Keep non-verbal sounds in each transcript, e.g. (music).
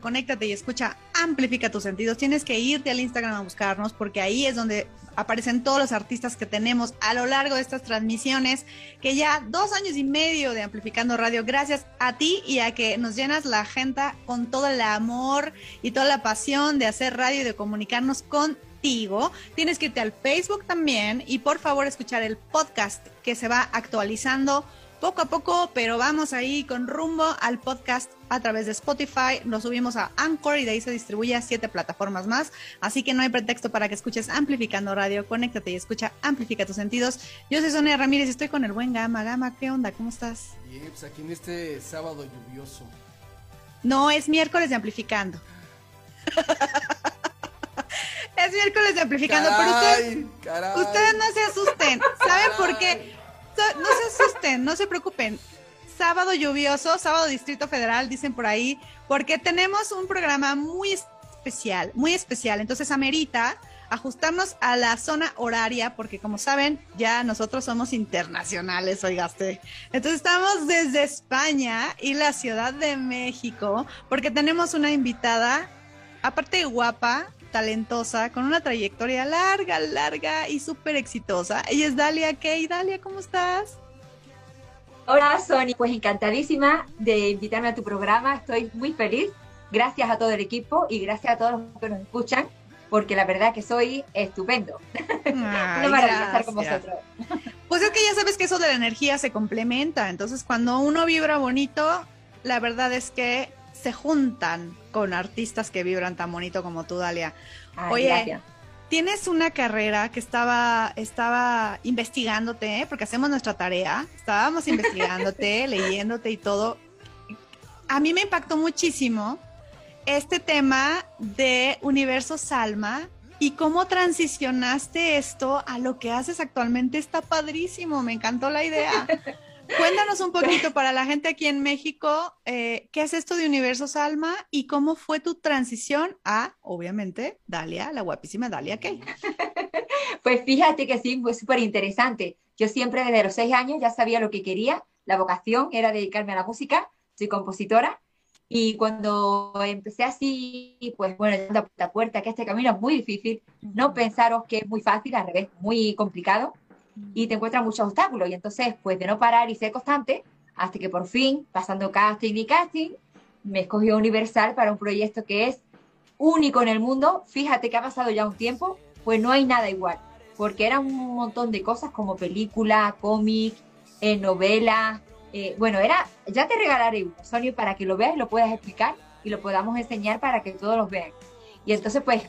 conéctate y escucha Amplifica tus sentidos. Tienes que irte al Instagram a buscarnos porque ahí es donde aparecen todos los artistas que tenemos a lo largo de estas transmisiones, que ya dos años y medio de Amplificando Radio, gracias a ti y a que nos llenas la agenda con todo el amor y toda la pasión de hacer radio y de comunicarnos contigo. Tienes que irte al Facebook también y por favor escuchar el podcast que se va actualizando poco a poco, pero vamos ahí con rumbo al podcast a través de Spotify. Lo subimos a Anchor y de ahí se distribuye a siete plataformas más. Así que no hay pretexto para que escuches Amplificando Radio. Conéctate y escucha Amplifica tus sentidos. Yo soy Sonia Ramírez y estoy con el buen Gama. Gama, ¿qué onda? ¿Cómo estás? Bien, pues aquí en este sábado lluvioso. No, es miércoles de Amplificando. (laughs) es miércoles de Amplificando, pero ustedes, Caray, ustedes no se asusten. ¿Saben por qué? No se asusten, no se preocupen. Sábado lluvioso, sábado Distrito Federal, dicen por ahí, porque tenemos un programa muy especial, muy especial. Entonces amerita ajustarnos a la zona horaria, porque como saben, ya nosotros somos internacionales, oigaste. Entonces estamos desde España y la Ciudad de México, porque tenemos una invitada, aparte guapa, talentosa, con una trayectoria larga, larga y súper exitosa. Ella es Dalia Kay. Dalia, ¿cómo estás? Hola, Sony. Pues encantadísima de invitarme a tu programa. Estoy muy feliz. Gracias a todo el equipo y gracias a todos los que nos escuchan, porque la verdad que soy estupendo. (laughs) Una Ay, maravilla estar con vosotros. Pues es que ya sabes que eso de la energía se complementa. Entonces, cuando uno vibra bonito, la verdad es que se juntan con artistas que vibran tan bonito como tú, Dalia. Ay, Oye, gracias. Tienes una carrera que estaba, estaba investigándote, ¿eh? porque hacemos nuestra tarea. Estábamos investigándote, (laughs) leyéndote y todo. A mí me impactó muchísimo este tema de Universo Salma y cómo transicionaste esto a lo que haces actualmente. Está padrísimo, me encantó la idea. (laughs) Cuéntanos un poquito para la gente aquí en México, eh, ¿qué es esto de Universo Salma y cómo fue tu transición a, obviamente, Dalia, la guapísima Dalia Kay? (laughs) Pues fíjate que sí, fue súper interesante. Yo siempre desde los seis años ya sabía lo que quería. La vocación era dedicarme a la música. Soy compositora. Y cuando empecé así, pues bueno, de puerta a puerta, que este camino es muy difícil, no pensaros que es muy fácil, al revés, muy complicado y te encuentras muchos obstáculos. Y entonces, pues de no parar y ser constante, hasta que por fin, pasando casting y casting, me escogió Universal para un proyecto que es único en el mundo. Fíjate que ha pasado ya un tiempo, pues no hay nada igual, porque eran un montón de cosas como película, cómic, eh, novela. eh, bueno, era, ya te regalaré uno, Sony, para que lo veas y lo puedas explicar y lo podamos enseñar para que todos los vean. Y entonces, pues,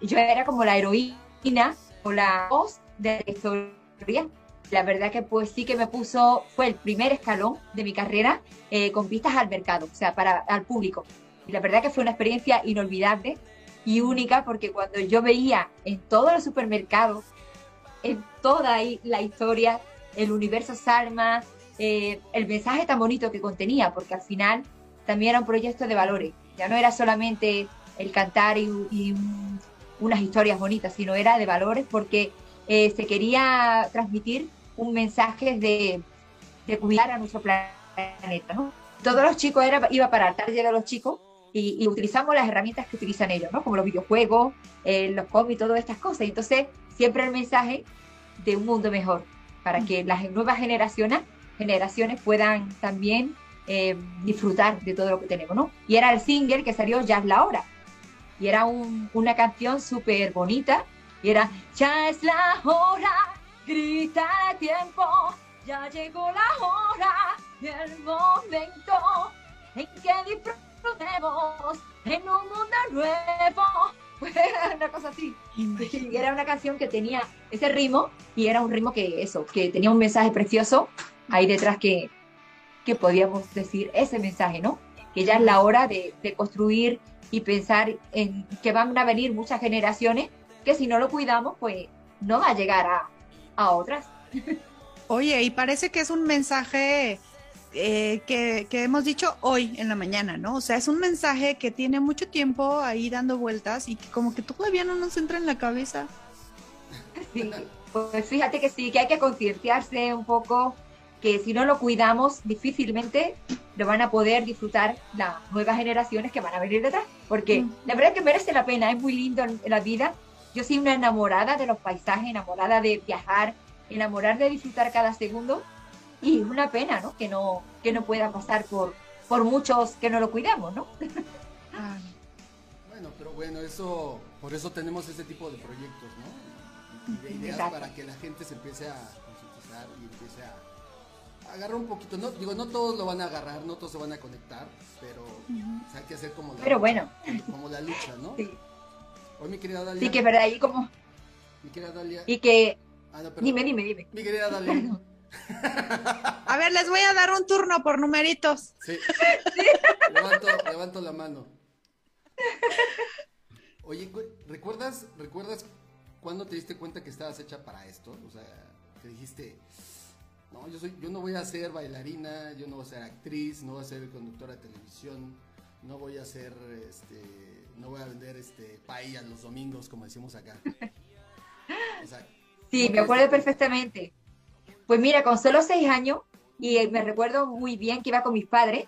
yo era como la heroína o la voz de la historia. La verdad que pues sí que me puso, fue el primer escalón de mi carrera eh, con pistas al mercado, o sea, para al público. Y la verdad que fue una experiencia inolvidable y única porque cuando yo veía en todos los supermercados, en toda la historia, el universo Salma, eh, el mensaje tan bonito que contenía, porque al final también era un proyecto de valores, ya no era solamente el cantar y, y un- unas historias bonitas, sino era de valores porque eh, se quería transmitir un mensaje de, cuidar a nuestro planeta. Todos los chicos, era, iba para el taller de los chicos y, utilizamos las herramientas que utilizan ellos, ¿no? Como los videojuegos, eh, los cómics, todas estas cosas. Y entonces, siempre el mensaje de un mundo mejor, para que las nuevas generaciones, generaciones puedan también eh, disfrutar de todo lo que tenemos, ¿no? Y era el single que salió Ya es la hora. Y era un- una canción súper bonita. Y era Ya es la hora, grita el tiempo, ya llegó la hora y el momento en que disfrutemos en un mundo nuevo. (laughs) Una cosa así. Y (laughs) era una canción que tenía ese ritmo y era un ritmo que eso, que tenía un mensaje precioso ahí detrás que, que podíamos decir ese mensaje, ¿no? Que ya es la hora de, de construir y pensar en que van a venir muchas generaciones que si no lo cuidamos, pues no va a llegar a, a otras. Oye, y parece que es un mensaje eh, que, que hemos dicho hoy en la mañana, ¿no? O sea, es un mensaje que tiene mucho tiempo ahí dando vueltas y que como que todavía no nos entra en la cabeza. Sí, pues fíjate que sí, que hay que concienciarse un poco, que si no lo cuidamos, difícilmente lo van a poder disfrutar las nuevas generaciones que van a venir detrás, porque Mm. la verdad es que merece la pena, es muy lindo en la vida. Yo soy una enamorada de los paisajes, enamorada de viajar, enamorada de disfrutar cada segundo, y es una pena, ¿no? Que no, que no pueda pasar por, por muchos que no lo cuidamos, ¿no? Bueno, pero bueno, eso, por eso tenemos este tipo de proyectos, ¿no? Y de ideas Exacto. para que la gente se empiece a concientizar y empiece a, a agarrar un poquito. No, digo, no todos lo van a agarrar, no todos se van a conectar, pero o sea, hay que hacer como la Pero bueno. como la lucha, ¿no? Sí, Hoy mi querida Dalia, sí que es verdad, y como, mi querida Dalia, y que, ah, no, dime, dime, dime. mi querida Dalia, (laughs) A ver, les voy a dar un turno por numeritos. (laughs) sí, levanto, levanto la mano. Oye, cu- ¿recuerdas, recuerdas cuándo te diste cuenta que estabas hecha para esto? O sea, que dijiste, no, yo soy, yo no voy a ser bailarina, yo no voy a ser actriz, no voy a ser conductora de televisión, no voy a ser, este, no voy a vender este paella los domingos, como decimos acá. (laughs) O sea, Sí, ¿cómo me acuerdo perfectamente. Pues mira, con solo seis años, y me recuerdo muy bien que iba con mis padres,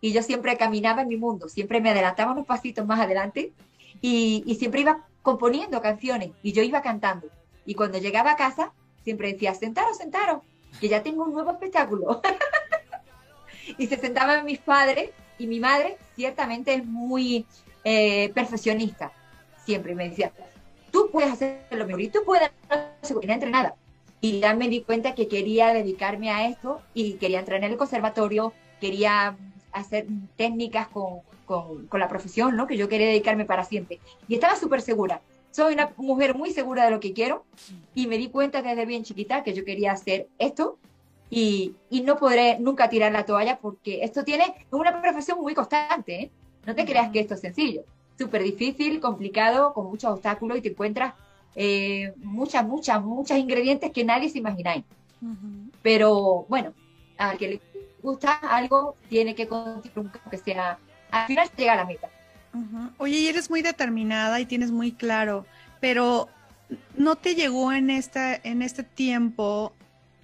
y yo siempre caminaba en mi mundo, siempre me adelantaba unos pasitos más adelante, y, y siempre iba componiendo canciones, y yo iba cantando. Y cuando llegaba a casa, siempre decía, sentaros, sentaros, que ya tengo un nuevo espectáculo. (laughs) y se sentaban mis padres, y mi madre ciertamente es muy eh, perfeccionista, siempre me decía, tú puedes hacer lo mejor, y tú puedes hacer entrenada. Y ya me di cuenta que quería dedicarme a esto y quería entrar en el conservatorio, quería hacer técnicas con, con, la profesión, ¿no? Que yo quería dedicarme para siempre. Y estaba súper segura. Soy una mujer muy segura de lo que quiero y me di cuenta desde bien chiquita que yo quería hacer esto y, y no podré nunca tirar la toalla porque esto tiene una profesión muy constante, ¿eh? No te creas que esto es sencillo. Súper difícil, complicado, con muchos obstáculos y te encuentras eh, muchas, muchas, muchos ingredientes que nadie se imagináis. Pero bueno, al que le gusta algo, tiene que continuar, aunque sea, al final llega a la meta. Oye, y eres muy determinada y tienes muy claro, pero ¿no te llegó en este, en este tiempo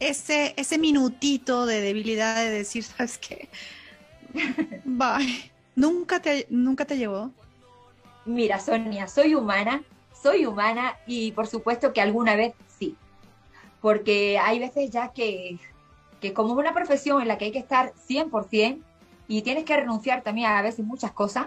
ese, ese minutito de debilidad de decir, (laughs) ¿sabes qué? (laughs) Bye. ¿Nunca te, nunca te llegó? Mira, Sonia, soy humana, soy humana y por supuesto que alguna vez sí. Porque hay veces ya que, que como es una profesión en la que hay que estar 100% y tienes que renunciar también a veces muchas cosas,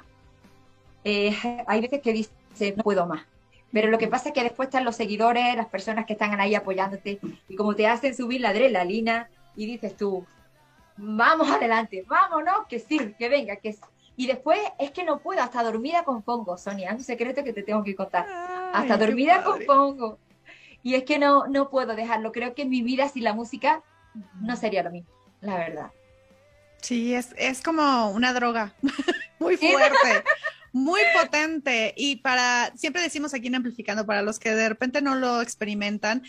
eh, hay veces que dices, no puedo más. Pero lo que pasa es que después están los seguidores, las personas que están ahí apoyándote y como te hacen subir la adrenalina y dices tú, vamos adelante, vámonos, que sí, que venga, que. Y después es que no puedo, hasta dormida compongo, Sonia, es un secreto que te tengo que contar. Hasta Ay, dormida padre. compongo. Y es que no, no puedo dejarlo. Creo que mi vida sin la música no sería lo mismo, la verdad. Sí, es, es como una droga (laughs) muy fuerte, muy potente. Y para, siempre decimos aquí en Amplificando, para los que de repente no lo experimentan,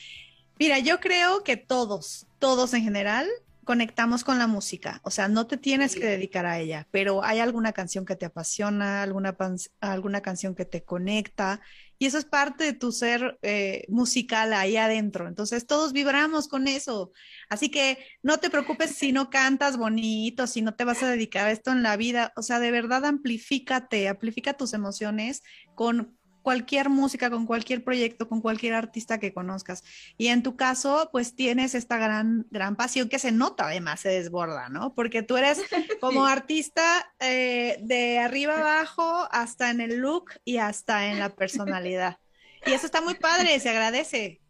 mira, yo creo que todos, todos en general, conectamos con la música. O sea, no te tienes que dedicar a ella, pero hay alguna canción que te apasiona, alguna, alguna canción que te conecta. Y eso es parte de tu ser eh, musical ahí adentro. Entonces, todos vibramos con eso. Así que no te preocupes si no cantas bonito, si no te vas a dedicar a esto en la vida. O sea, de verdad amplifícate, amplifica tus emociones con cualquier música, con cualquier proyecto, con cualquier artista que conozcas. Y en tu caso, pues tienes esta gran, gran pasión que se nota además, se desborda, ¿no? Porque tú eres (laughs) como Sí. artista eh, de arriba abajo hasta en el look y hasta en la personalidad. Y eso está muy padre, se agradece.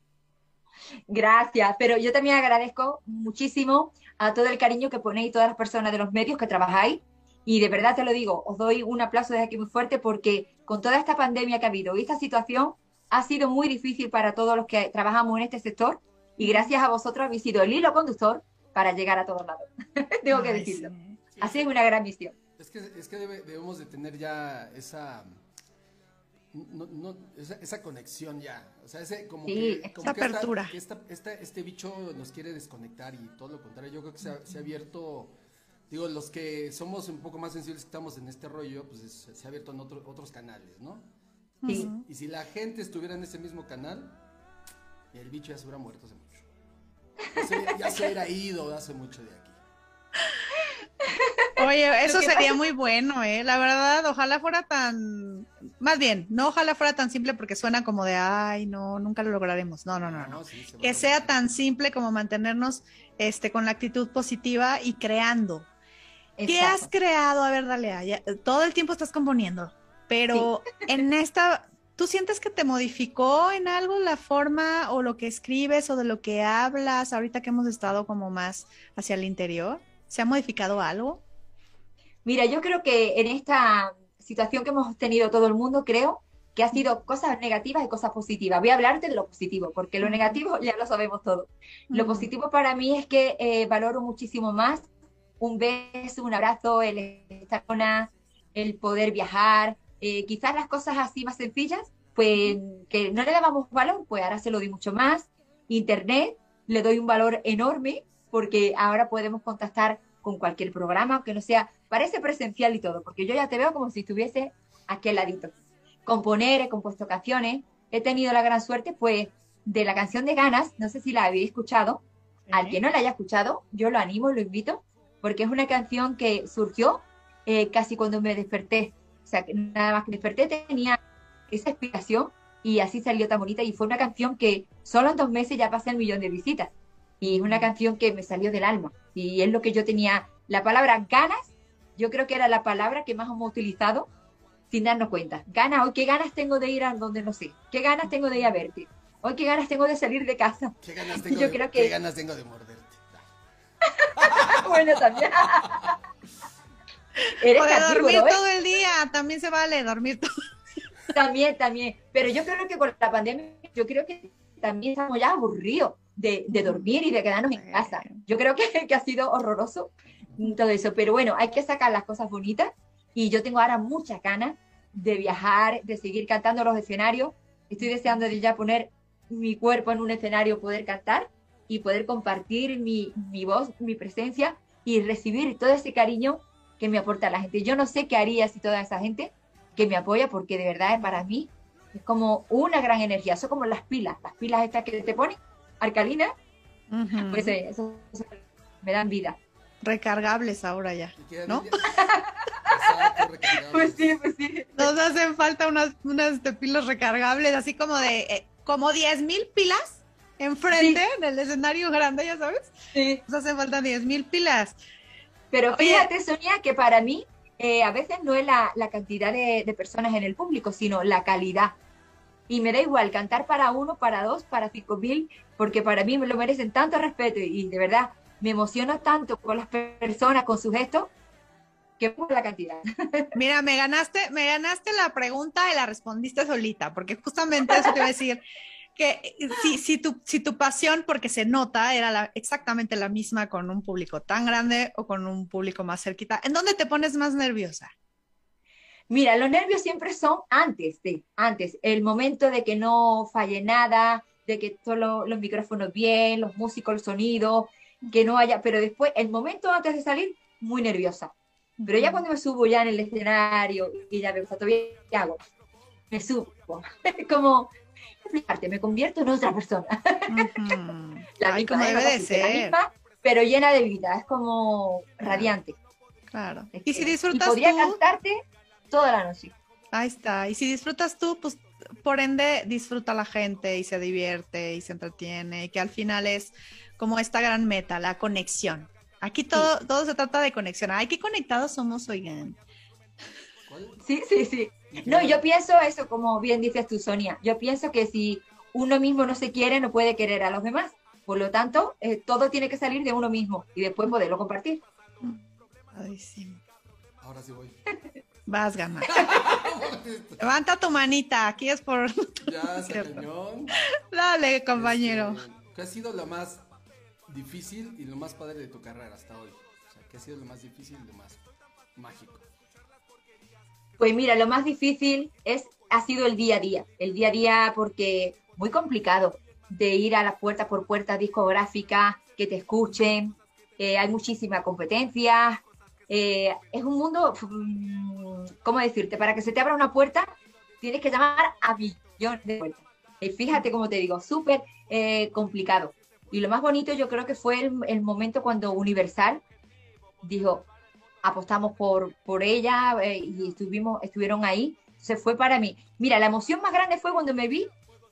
Gracias, pero yo también agradezco muchísimo a todo el cariño que ponéis todas las personas de los medios que trabajáis. Y de verdad te lo digo, os doy un aplauso desde aquí muy fuerte porque con toda esta pandemia que ha habido y esta situación ha sido muy difícil para todos los que trabajamos en este sector y gracias a vosotros habéis sido el hilo conductor para llegar a todos lados. (laughs) Tengo que Ay, decirlo. sí. Así es una gran misión. Es que, es que debe- debemos de tener ya esa, no- no- esa, esa conexión ya. O sea, ese como Sí, que, como esa que esta- apertura. esta- esta- este bicho nos quiere desconectar y todo lo contrario. Yo creo que se ha, se ha abierto digo, los que somos un poco más sensibles que estamos en este rollo, pues es- se ha abierto en otro- otros canales, ¿no? Sí. Y si la gente estuviera en ese mismo canal, el bicho ya se hubiera muerto hace mucho. Ya se, ya se hubiera ido hace mucho de aquí. Oye, eso sería muy bueno, ¿eh? La verdad, ojalá fuera tan, más bien, no ojalá fuera tan simple porque suena como de, ay, no, nunca lo lograremos. No, no, no, no. sí, se va Que sea tan simple como mantenernos, este, con la actitud positiva y creando. ¿Qué has creado? A ver, dale, ya- todo el tiempo estás componiendo, pero en esta, ¿tú sientes que te modificó en algo la forma o lo que escribes o de lo que hablas ahorita que hemos estado como más hacia el interior? ¿Se ha modificado algo? Mira, yo creo que en esta situación que hemos tenido todo el mundo, creo que ha sido cosas negativas y cosas positivas. Voy a hablarte de lo positivo, porque lo negativo ya lo sabemos todo. Lo positivo para mí es que eh, valoro muchísimo más un beso, un abrazo, el estar con el poder viajar, eh, quizás las cosas así más sencillas, pues que no le dábamos valor, pues ahora se lo doy mucho más. Internet le doy un valor enorme porque ahora podemos contactar con cualquier programa, aunque no sea, parece presencial y todo, porque yo ya te veo como si estuviese aquí al ladito. Componer, he compuesto canciones, he tenido la gran suerte, pues, de la canción de Ganas, no sé si la habéis escuchado, al que no la haya escuchado, yo lo animo, lo invito, porque es una canción que surgió eh, casi cuando me desperté. O sea, que nada más que desperté tenía esa inspiración y así salió tan bonita. Y fue una canción que solo en dos meses ya pasé el millón de visitas. Y es una canción que me salió del alma. Y es lo que yo tenía. La palabra ganas, yo creo que era la palabra que más hemos utilizado sin darnos cuenta. Ganas, hoy qué ganas tengo de ir a donde no sé. Qué ganas tengo de ir a verte. Hoy qué ganas tengo de salir de casa. ¿Qué ganas (laughs) tengo, Yo de, creo que- qué ganas tengo de morderte? (laughs) bueno, también. (laughs) Eres O de dormir ¿eh? todo el día, también se vale dormir todo. También, también. Pero yo creo que con la pandemia, yo creo que también estamos ya aburridos de, de dormir y de quedarnos en casa. Yo creo que, que ha sido horroroso todo eso. Pero bueno, hay que sacar las cosas bonitas. Y yo tengo ahora muchas ganas de viajar, de seguir cantando los escenarios. Estoy deseando de ya poner mi cuerpo en un escenario, poder cantar y poder compartir mi, mi voz, mi presencia y recibir todo ese cariño que me aporta la gente. Yo no sé qué haría si toda esa gente que me apoya, porque de verdad para mí es como una gran energía. Son como las pilas, las pilas estas que te ponen, alcalinas, Ujú. pues eh, eso, eso me dan vida. Recargables ahora ya. ¿Y qué- ¿No? Exacto. (laughs) Pues sí, pues sí. Nos hacen falta unas, unas de pilas recargables, así como de, eh, como 10 mil pilas enfrente en el escenario grande, ya sabes. sí. Nos hacen falta 10 mil pilas. Pero Oye. fíjate, Sonia, que para mí eh, a veces no es la, la cantidad de, de personas en el público, sino la calidad. Y me da igual cantar para uno, para dos, para cinco mil, porque para mí me lo merecen tanto respeto y de verdad me emociono tanto con las personas, con sus gestos, que por la cantidad. (laughs) Mira, me ganaste, me ganaste la pregunta y la respondiste solita, porque justamente eso te iba a decir, que si, si, tu, si tu pasión, porque se nota, era la- exactamente la misma con un público tan grande o con un público más cerquita, ¿en dónde te pones más nerviosa? Mira, los nervios siempre son antes de, antes, el momento de que no falle nada, de que todos lo- los micrófonos bien, los músicos, el sonido, que no haya, pero después, el momento antes de salir, muy nerviosa. Pero ya cuando me subo ya en el escenario y ya me gusta todavía, ¿qué hago? Me subo. (laughs) Como, explicarte, me convierto en otra persona. La Ay, misma, como debe de la misma, pero llena de vida, es como radiante. Claro. Es Y si disfrutas podría tú, cantarte toda la noche. ahí está. Y si disfrutas tú, pues por ende disfruta la gente y se divierte y se entretiene, y que al final es como esta gran meta, la conexión. Aquí todo, todo se trata de conexión. Ay, qué conectados somos, oigan. Sí, sí, sí. No, yo pienso eso, como bien dices tú, Sonia. Yo pienso que si uno mismo no se quiere, no puede querer a los demás. Por lo tanto, eh, todo tiene que salir de uno mismo y después poderlo compartir. Ay, sí. Ahora sí voy. (laughs) Vas, ganar. (laughs) Levanta tu manita, aquí es por... Ya, (laughs) se cañón. Dale, compañero. Este, ¿Qué ha sido lo más difícil y lo más padre de tu carrera hasta hoy? O sea, ¿qué ha sido lo más difícil y lo más mágico? Pues mira, lo más difícil es, ha sido el día a día. El día a día porque muy complicado de ir a las puertas por puertas discográficas, que te escuchen. eh, hay muchísima competencia, eh, es un mundo, mm, ¿cómo decirte? Para que se te abra una puerta, tienes que llamar a billones de puertas. Y fíjate, como te digo, súper eh, complicado. Y lo más bonito yo creo que fue el, el, momento cuando Universal dijo, apostamos por, por ella eh, y estuvimos, estuvieron ahí. Se fue para mí. Mira, la emoción más grande fue cuando me vi,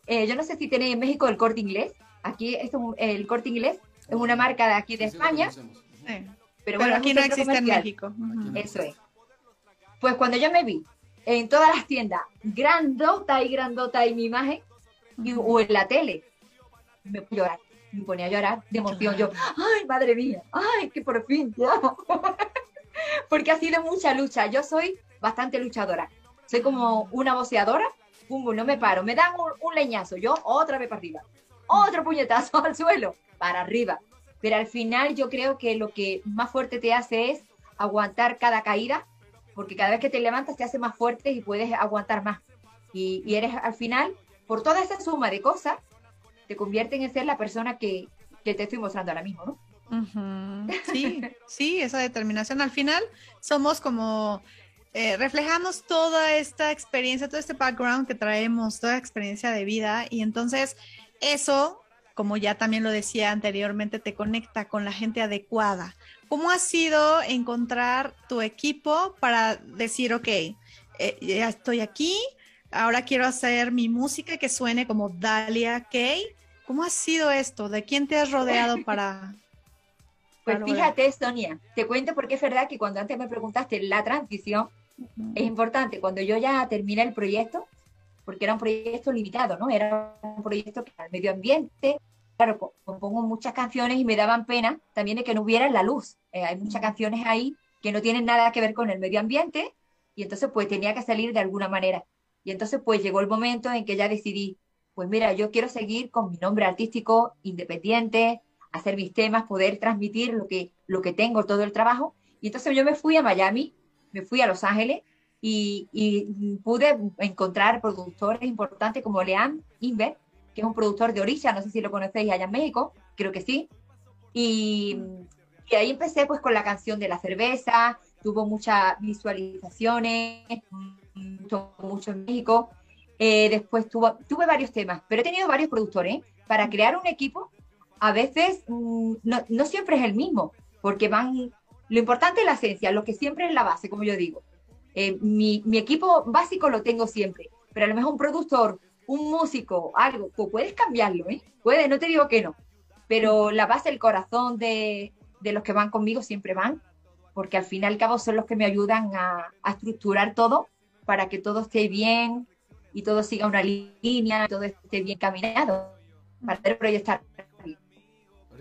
eh, yo no sé si tenéis en México el corte inglés, aquí esto, el corte inglés es una marca de aquí de Sí, España, sí, pero, Pero bueno, aquí no existe en. México. Eso es. Pues cuando yo me vi en todas las tiendas, grandota y grandota y mi imagen, y, o en la tele, me ponía a llorar, me ponía a llorar de emoción. Yo, ay, madre mía, ay, que por fin, ya. (laughs) (laughs) Porque ha sido mucha lucha. Yo soy bastante luchadora. Soy como una voceadora, pum, pum, no me paro. Me dan un, un leñazo, yo otra vez para arriba. Otro puñetazo (laughs) al suelo, para arriba. Pero al final yo creo que lo que más fuerte te hace es aguantar cada caída, porque cada vez que te levantas te hace más fuerte y puedes aguantar más. Y, y eres al final, por toda esa suma de cosas, te convierten en ser la persona que, que te estoy mostrando ahora mismo, ¿no? (laughs) Sí, sí, esa determinación. Al final somos como, eh, reflejamos toda esta experiencia, todo este background que traemos, toda experiencia de vida y entonces eso, como ya también lo decía anteriormente, te conecta con la gente adecuada. ¿Cómo ha sido encontrar tu equipo para decir, ok, eh, ya estoy aquí, ahora quiero hacer mi música que suene como Dalia Kay? ¿Cómo ha sido esto? ¿De quién te has rodeado para, Pues Claro, fíjate, Sonia, te cuento porque es verdad que cuando antes me preguntaste la transición, es importante, cuando yo ya terminé el proyecto, porque era un proyecto limitado, ¿no? Era un proyecto que el medio ambiente, claro, co- compongo muchas canciones y me daban pena también de que no hubiera la luz. Eh, hay muchas canciones ahí que no tienen nada que ver con el medio ambiente y entonces pues tenía que salir de alguna manera. Y entonces pues llegó el momento en que ya decidí, pues mira, yo quiero seguir con mi nombre artístico independiente, hacer mis temas, poder transmitir lo que, lo que tengo, todo el trabajo. Y entonces yo me fui a Miami, me fui a Los Ángeles y, pude encontrar productores importantes como Leanne Inver, que es un productor de Orisha, no sé si lo conocéis allá en México, creo que sí. Y, ahí empecé pues con la canción de la cerveza, tuvo muchas visualizaciones, mucho en México. Eh, después tuvo, tuve varios temas, pero he tenido varios productores. ¿eh? Para crear un equipo, a veces mm, no, no siempre es el mismo, porque van, lo importante es la esencia, lo que siempre es la base, como yo digo. Eh, mi, mi equipo básico lo tengo siempre, pero a lo mejor un productor, un músico, algo, pues puedes cambiarlo, ¿eh? Puedes, no te digo que no, pero la base, el corazón de, de los que van conmigo siempre van, porque al fin y al cabo son los que me ayudan a, a estructurar todo para que todo esté bien y todo siga una línea, todo esté bien caminado, para poder proyectar.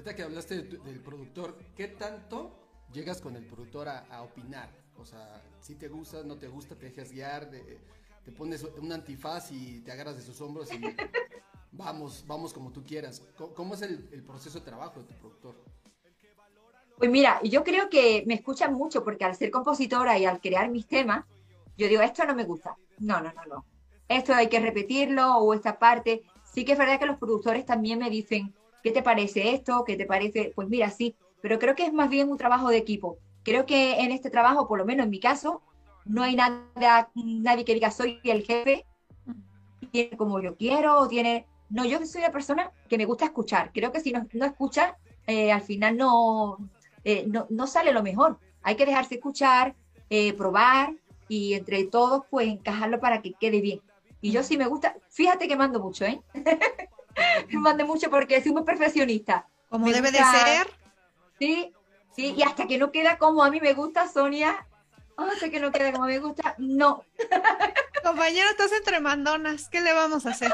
Ahorita que hablaste de tu- del productor, ¿qué tanto llegas con el productor a, a opinar? O sea, si te gusta, no te gusta, te dejas guiar, de- te pones un antifaz y te agarras de sus hombros y (laughs) vamos, vamos como tú quieras. ¿Cómo, cómo es el, el proceso de trabajo de tu productor? Pues mira, yo creo que me escuchan mucho porque al ser compositora y al crear mis temas, yo digo, esto no me gusta. No, no, no, no. Esto hay que repetirlo o esta parte. Sí que es verdad que los productores también me dicen, ¿qué te parece esto? ¿Qué te parece? Pues mira, sí, pero creo que es más bien un trabajo de equipo. Creo que en este trabajo, por lo menos en mi caso, no hay nada, nadie que diga soy el jefe, tiene como yo quiero, o tiene... No, yo soy una persona que me gusta escuchar. Creo que si no, no escucha, eh, al final no, eh, no, no sale lo mejor. Hay que dejarse escuchar, eh, probar y entre todos pues encajarlo para que quede bien. Y yo sí me gusta, fíjate que mando mucho, ¿eh? (laughs) (laughs) mando mucho porque soy muy perfeccionista. como Me debe de ser. Sí, sí, y hasta que no queda como a mí me gusta, Sonia, hasta que no queda como me gusta, no. (laughs) Compañero, estás entre mandonas. ¿Qué le vamos a hacer?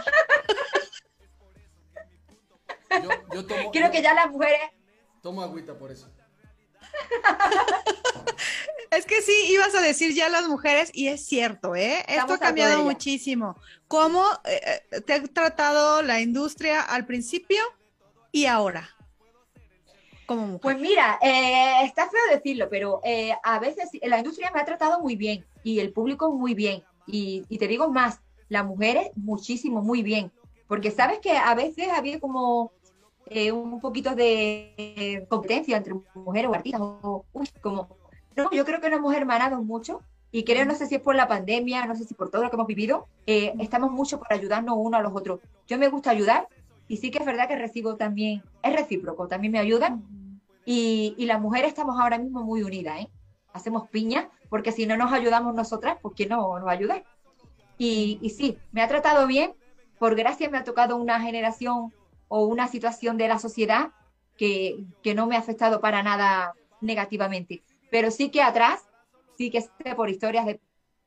Yo, yo tomo, Creo que ya las mujeres, tomo agüita por eso. (laughs) Es que sí, ibas a decir ya las mujeres, y es cierto, ¿eh? Esto Estamos ha cambiado muchísimo. ¿Cómo eh, eh, te ha tratado la industria al principio y ahora? Como mujer. Pues mira, eh, está feo decirlo, pero eh, a veces la industria me ha tratado muy bien y el público muy bien. Y, y te digo más, las mujeres muchísimo, muy bien. Porque sabes que a veces había como eh, un poquito de eh, competencia entre mujeres o artistas, o como No, yo creo que nos hemos hermanado mucho y creo, no sé si es por la pandemia, no sé si por todo lo que hemos vivido, eh, estamos mucho por ayudarnos uno a los otros. Yo me gusta ayudar y sí que es verdad que recibo también, es recíproco, también me ayudan y, y las mujeres estamos ahora mismo muy unidas, ¿eh? Hacemos piña porque si no nos ayudamos nosotras, pues ¿quién no nos va a ayudar? Y, y sí, me ha tratado bien, por gracia me ha tocado una generación o una situación de la sociedad que, que no me ha afectado para nada negativamente. Pero sí que atrás, sí que sé por historias de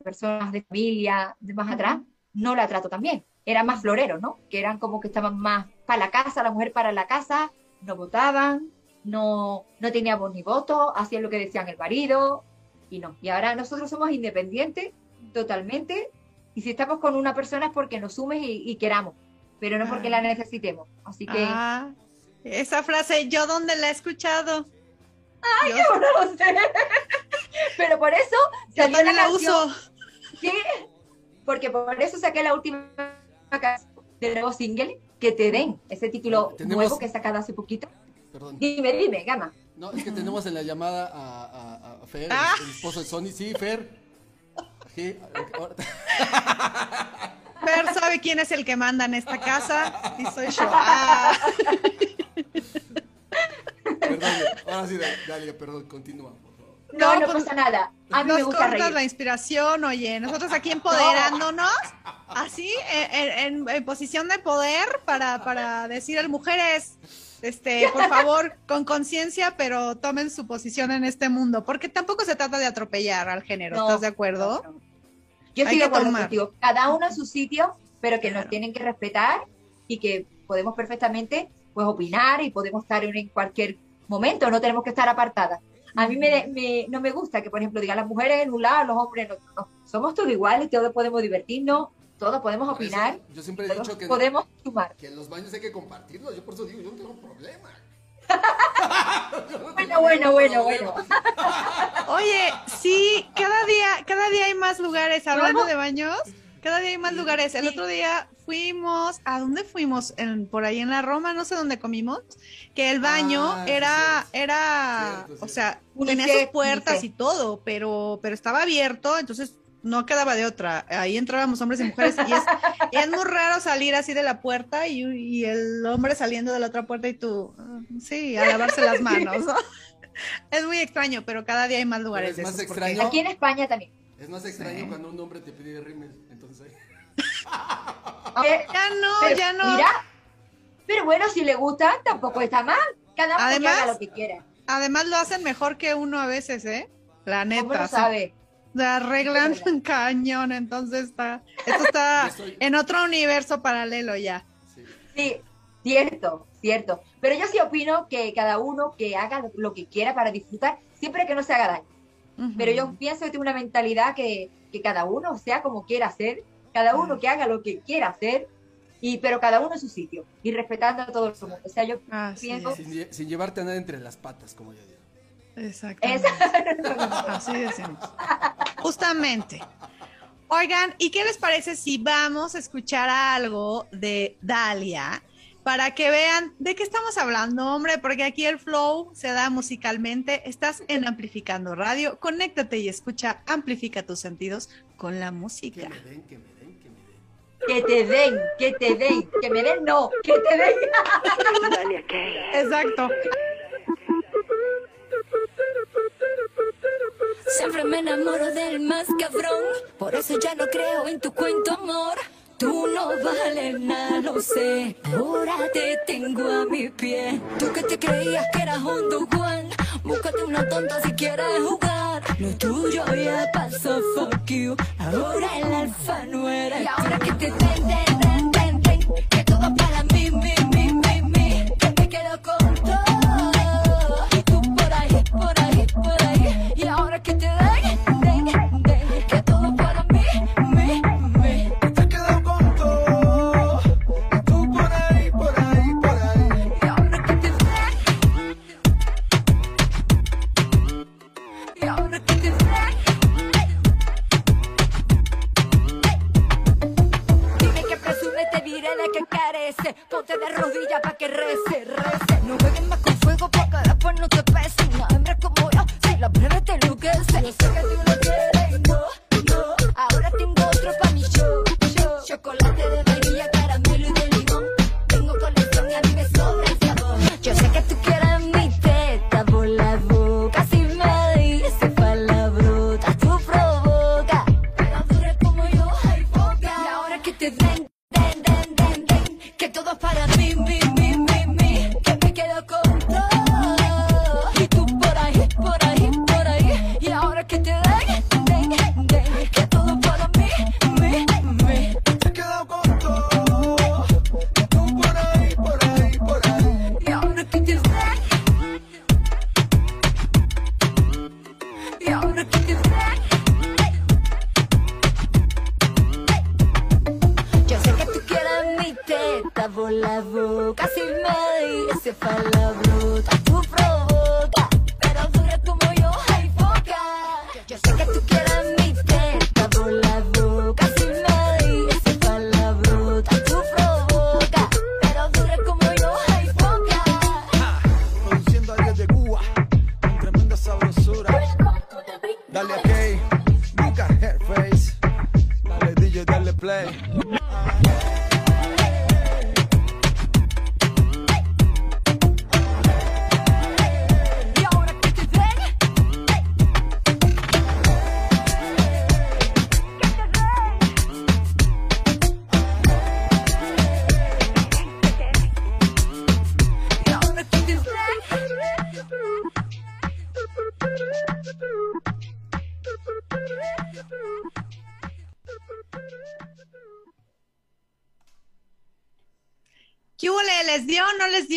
personas de familia, de más atrás, no la trato tan bien. Eran más floreros, ¿no? Que eran como que estaban más para la casa, la mujer para la casa, no votaban, no, no teníamos ni voto, hacían lo que decían el marido, y no. Y ahora nosotros somos independientes totalmente, y si estamos con una persona es porque nos sumes y, y queramos, pero no porque la necesitemos. Así que Ah, esa frase, ¿yo dónde la he escuchado? Yo, yo no lo sé. (laughs) pero por eso yo salió también la canción. uso. Sí, porque por eso saqué la última canción del nuevo single, Que te den, ese título Tenemos- nuevo que he sacado hace poquito. Perdón. Dime, dime, Gama. No, es que tenemos en la llamada a, a- a Fer, Ah. el esposo de Sony. Sí, Fer. (laughs) Sí, ahora- Fer sabe quién es el que manda en esta casa y soy yo. Ah, perdón, ahora sí, Dalia, perdón, continúa, por favor. No, No, no, pues, pasa nada. A mí nos me gusta cortas reír. la inspiración, oye, nosotros aquí (laughs) empoderándonos, así, en, en- en posición de poder para, para decir a mujeres, este, (laughs) por favor, con conciencia, pero tomen su posición en este mundo, porque tampoco se trata de atropellar al género, No, ¿estás de acuerdo? no, no. Yo estoy de acuerdo contigo. Cada uno en su sitio, pero que Claro. nos tienen que respetar y que podemos perfectamente pues opinar y podemos estar en cualquier momento, no tenemos que estar apartadas. A mí me, me- no me gusta que, por ejemplo, digan las mujeres en un lado, los hombres en otro. No. Somos todos iguales, todos podemos divertirnos, todos podemos eso, opinar, yo siempre he dicho que, podemos sumar. que en los baños hay que compartirlos. Yo por eso digo, yo no tengo problema. Bueno, bueno, bueno, bueno. Oye, sí, cada día, cada día hay más lugares, hablando de baños, cada día hay más lugares. El Sí. otro día fuimos, ¿a dónde fuimos? En- por ahí en la Roma, no sé dónde comimos, que el baño Ah, era, era, Cierto, o sea, tenía sus puertas y todo, pero, pero estaba abierto, entonces no quedaba de otra. Ahí entrábamos hombres y mujeres y es, y (laughs) es muy raro salir así de la puerta y, y el hombre saliendo de la otra puerta y tú, ah, sí, a lavarse las manos, ¿no? (laughs) Es muy extraño, pero cada día hay más lugares es de más esos, porque- extraño. Aquí en España también. Es más extraño Sí. cuando un hombre te pide rímel. Entonces, (laughs) Ya no, pero, ya no. Mira, pero bueno, si le gusta, tampoco está mal. Cada uno haga lo que quiera. Además lo hacen mejor que uno a veces, ¿eh? La ¿Cómo neta. lo sí. sabe? Se arreglan (laughs) verdad. cañón, entonces está, esto está (laughs) soy- en otro universo paralelo ya. sí. Sí, cierto, cierto. Pero yo sí opino que cada uno que haga lo, que quiera para disfrutar, siempre que no se haga daño. Ujú. Pero yo pienso que tengo una mentalidad que, que cada uno sea como quiera hacer, cada uno que haga lo que quiera hacer, y pero cada uno en su sitio, y respetando a todo el mundo. O sea, yo Así pienso- es, Sin, sin llevarte a nada entre las patas, como yo digo. exactamente. Así decimos. (laughs) Justamente. Oigan, ¿y qué les parece si vamos a escuchar algo de Dalia para que vean de qué estamos hablando, hombre? Porque aquí el flow se da musicalmente. Estás en Amplificando Radio. Conéctate y escucha, amplifica tus sentidos con la Que música. me den, que me den, que me den. que te den, que te den, que me den, no, que te den. (laughs) Exacto. Siempre me enamoro del más cabrón, por eso ya no creo en tu cuento, amor. Tú no vales nada, lo sé. Ahora te tengo a mi pie. Tú que te creías que eras un Juan, búscate una tonta si quieres jugar. Lo tuyo ya pasó, fuck you. Ahora el alfa no eres Y ahora que te den, den, den, que todo para mí, mi, Ponte de rodillas pa' que rece, rece. No jueguen más con fuego porque después no te pese. Una hembra como yo, si la breve te enloquece. Yo sé que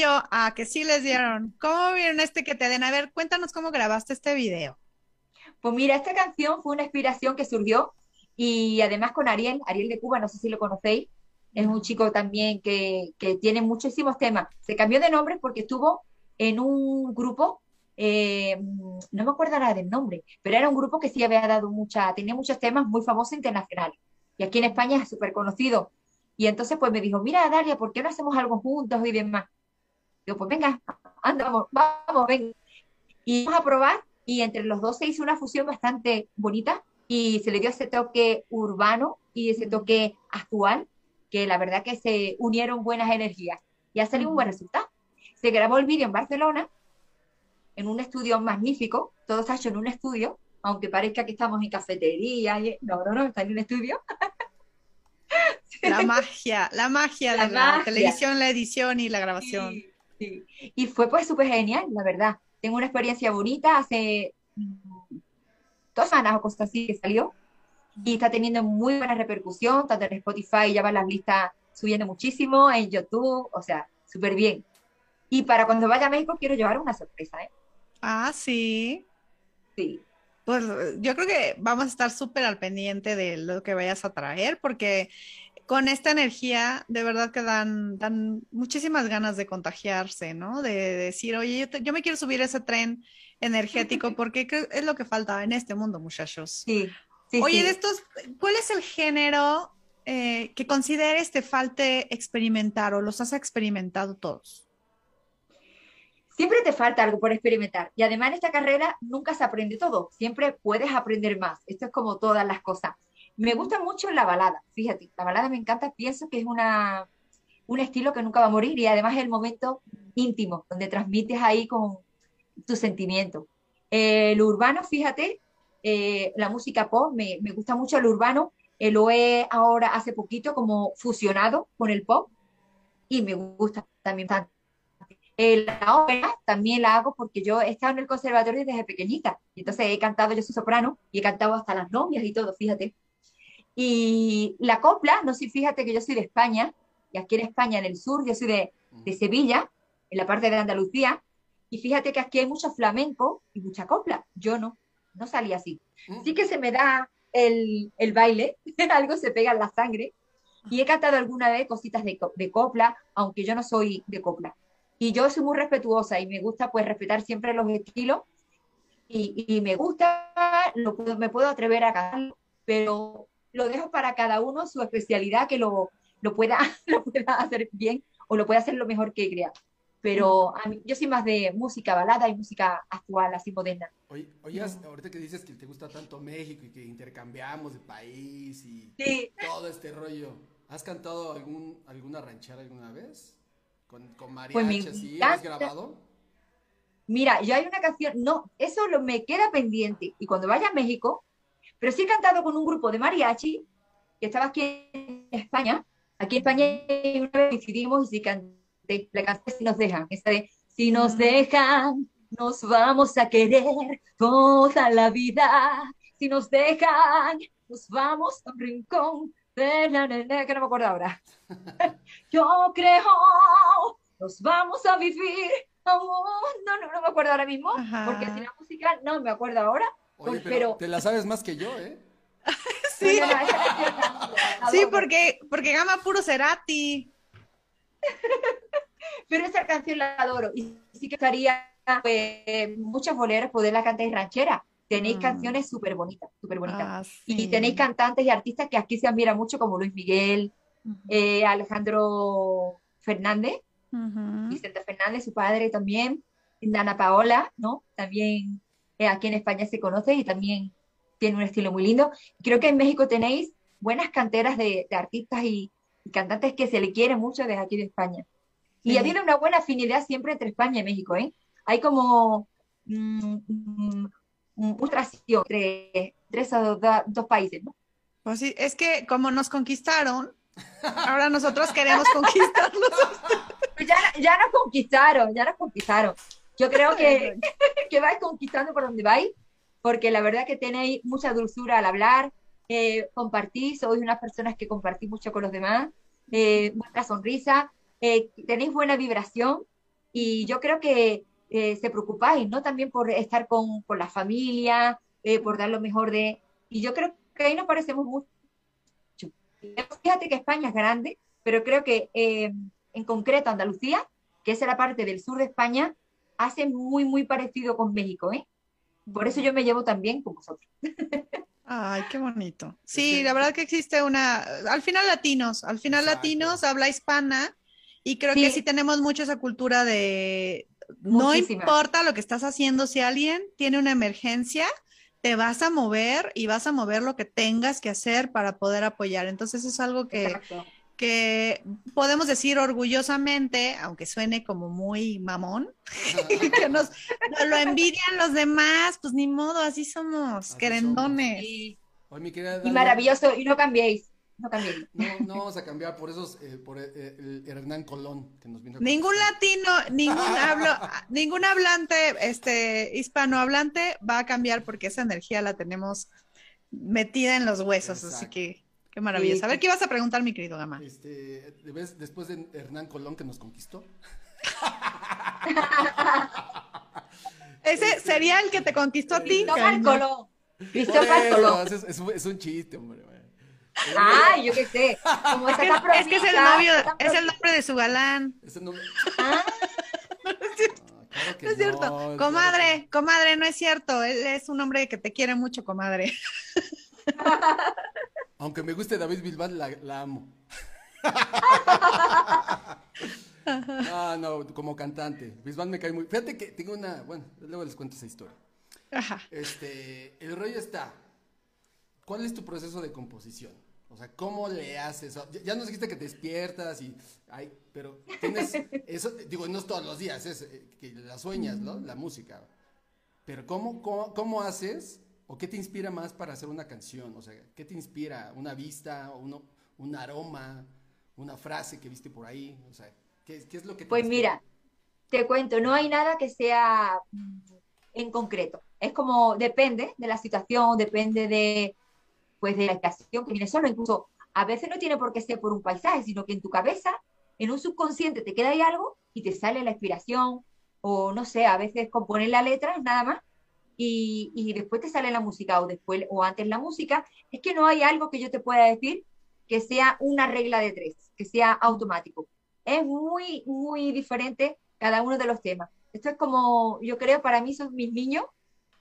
Ah, que sí les dieron. ¿Cómo vieron este que te den? A ver, cuéntanos cómo grabaste este video. Pues mira, esta canción fue una inspiración que surgió y además con Ariel, Ariel de Cuba, no sé si lo conocéis, es un chico también que, que tiene muchísimos temas. Se cambió de nombre porque estuvo en un grupo, eh, no me acuerdo ahora del nombre, pero era un grupo que sí había dado mucha, tenía muchos temas muy famosos internacionales. Y aquí en España es súper conocido. Y entonces pues me dijo, mira Daria, ¿por qué no hacemos algo juntos y demás? Yo, pues venga, anda, vamos, vamos, venga. Y vamos a probar y entre los dos se hizo una fusión bastante bonita y se le dio ese toque urbano y ese toque actual, que la verdad que se unieron buenas energías y ha salido un buen resultado. Se grabó el vídeo en Barcelona, en un estudio magnífico, todo está hecho en un estudio, aunque parezca que estamos en cafetería, y- no, no, no, está en un estudio. La magia, la magia (laughs) de La la magia. televisión, la edición y la grabación. Sí, sí. Y fue pues súper genial, la verdad. Tengo una experiencia bonita, hace mm, dos semanas o cosas así que salió y está teniendo muy buena repercusión, tanto en Spotify, ya van las listas subiendo muchísimo, en YouTube, o sea, súper bien. Y para cuando vaya a México quiero llevar una sorpresa, ¿eh? Ah, sí. Sí. Pues yo creo que vamos a estar súper al pendiente de lo que vayas a traer, porque con esta energía de verdad que dan, dan muchísimas ganas de contagiarse, ¿no? De, decir, oye, yo, te- yo me quiero subir a ese tren energético (laughs) porque es lo que falta en este mundo, muchachos. Sí, sí, Oye, sí. de estos, ¿cuál es el género eh, que consideres te falte experimentar o los has experimentado todos? Siempre te falta algo por experimentar. Y además en esta carrera nunca se aprende todo. Siempre puedes aprender más. Esto es como todas las cosas. Me gusta mucho la balada. Fíjate, la balada me encanta. Pienso que es una, un estilo que nunca va a morir y además es el momento íntimo, donde transmites ahí con tus sentimientos. Eh, lo urbano, fíjate, eh, la música pop, me, me gusta mucho el urbano. Eh, lo he ahora hace poquito como fusionado con el pop y me gusta también tanto. Eh, la ópera también la hago porque yo he estado en el conservatorio desde pequeñita. Y entonces he cantado, yo soy soprano y he cantado hasta las novias y todo, fíjate. Y la copla, no sé, fíjate que yo soy de España, y aquí en España, en el sur, yo soy de, de Sevilla, en la parte de Andalucía, y fíjate que aquí hay mucho flamenco y mucha copla. Yo no, no salí así. Mm. Sí que se me da el, el baile, (laughs) algo se pega en la sangre, y he cantado alguna vez cositas de, de copla, aunque yo no soy de copla. Y yo soy muy respetuosa y me gusta pues respetar siempre los estilos y, y me gusta, lo me puedo atrever a cantarlo, pero lo dejo para cada uno su especialidad que lo, lo, pueda, (laughs) lo pueda hacer bien o lo pueda hacer lo mejor que crea. Pero a mí- yo soy más de música balada y música actual, así moderna. Oye, oye, ahorita que dices que te gusta tanto México y que intercambiamos de país y Sí. todo este rollo, ¿has cantado algún, alguna ranchera alguna vez? ¿Con, con Pues mariachi así? ¿Has grabado? Mira, yo hay una canción, no, eso lo, me queda pendiente. Y cuando vaya a México, pero sí he cantado con un grupo de mariachi que estaba aquí en España. Aquí en España una vez coincidimos y sí canté la canción Si nos dejan, esa de Si nos dejan, nos vamos a querer toda la vida. Si nos dejan, nos vamos a un rincón de la nena, que no me acuerdo ahora. (laughs) Yo creo, nos vamos a vivir aún. No, no, no me acuerdo ahora mismo, Ajá. porque si la música no me acuerdo ahora. Oye, Pues, pero, pero- te la sabes más que yo, ¿eh? (laughs) Sí, (laughs) sí, porque, porque gama puro Cerati. (laughs) Pero esa canción la adoro y sí que estaría pues, muchos boleros poderla cantar en ranchera. Tenéis Mm. canciones súper bonitas, súper bonitas. Ah, Y tenéis cantantes y artistas que aquí se admiran mucho, como Luis Miguel, eh, Alejandro Fernández. Vicente Fernández, su padre también, Dana Paola, ¿no? También eh, aquí en España se conoce y también tiene un estilo muy lindo. Creo que en México tenéis buenas canteras de, de artistas y, y cantantes que se le quieren mucho desde aquí de España. Y Sí. ha habido una buena afinidad siempre entre España y México, ¿eh? Hay como mm, mm, una traición entre, entre esos do- dos países, ¿no? Pues sí, es que como nos conquistaron, ahora nosotros queremos (laughs) conquistarlos. Pues ya, ya nos conquistaron, ya nos conquistaron. Yo creo (laughs) que, (laughs) que vais conquistando por donde vais, porque la verdad que tenéis mucha dulzura al hablar, eh, compartís, sois unas personas que compartís mucho con los demás, eh, vuestra sonrisa, eh, tenéis buena vibración y yo creo que eh, se preocupáis, ¿no? También por estar con, con la familia, eh, por dar lo mejor de... Y yo creo que ahí nos parecemos mucho. Fíjate que España es grande, pero creo que eh, en concreto Andalucía, que es la parte del sur de España, hace muy, muy parecido con México, ¿eh? Por eso yo me llevo tan bien con vosotros. Ay, qué bonito. Sí, la verdad que existe una, al final latinos, al final Exacto. latinos, habla hispana, y creo que Sí. tenemos mucho esa cultura de no importa lo que estás haciendo, si alguien tiene una emergencia, te vas a mover y vas a mover lo que tengas que hacer para poder apoyar. Entonces es algo que, Exacto. Que podemos decir orgullosamente, aunque suene como muy mamón, (laughs) que nos, nos lo envidian los demás, pues ni modo, así somos, Así querendones. Y, Oye, mi querida y Dalia, maravilloso, y no cambiéis, no cambiéis. No, no vamos a cambiar por esos, eh, por eh, el Hernán Colón que nos vino a Ningún latino, ningún hablo, ningún hablante, este, hispanohablante va a cambiar porque esa energía la tenemos metida en los huesos, así que qué maravilloso. A ver, ¿qué ibas a preguntar, mi querido Gama? Este, ¿de vez- después de Hernán Colón que nos conquistó. (laughs) Ese sería el que te conquistó a ti, Cristóbal. Colón. Cristóbal Colón. es, es un- es un chiste, hombre. güey. Ay, yo qué sé. Como Es que, es que es el novio, es el nombre de su galán. Ese no- Ah, Ah, claro que No es cierto. no, claro comadre, comadre, no es cierto. Él es un hombre que te quiere mucho, comadre. (laughs) que- Aunque me guste David Bilbao, la, la amo. (laughs) Ah, no, como cantante. Bisbal me cae muy. Fíjate que tengo una. Bueno, luego les cuento esa historia. Ajá. Este, el rollo está. ¿Cuál es tu proceso de composición? O sea, ¿cómo le haces? Ya, ya nos dijiste que te despiertas y. Ay, pero tienes. (laughs) Eso, digo, no es todos los días, es eh, que la sueñas, ¿no? La música. Pero ¿cómo, cómo, cómo haces o qué te inspira más para hacer una canción? O sea, ¿qué te inspira? ¿Una vista? Uno, ¿Un aroma? ¿Una frase que viste por ahí? O sea, ¿qué, qué es lo que te Pues inspira? mira, te cuento, no hay nada que sea mm, en concreto. Es como depende de la situación, depende de pues de la estación que viene solo. Incluso a veces no tiene por qué ser por un paisaje, sino que en tu cabeza, en un subconsciente, te queda ahí algo y te sale la inspiración, o no sé, a veces componer la letra, nada más, y, y después te sale la música, o después, o antes la música. Es que no hay algo que yo te pueda decir que sea una regla de tres, que sea automático. Es muy, muy diferente cada uno de los temas. Esto es como, yo creo, para mí son mis niños,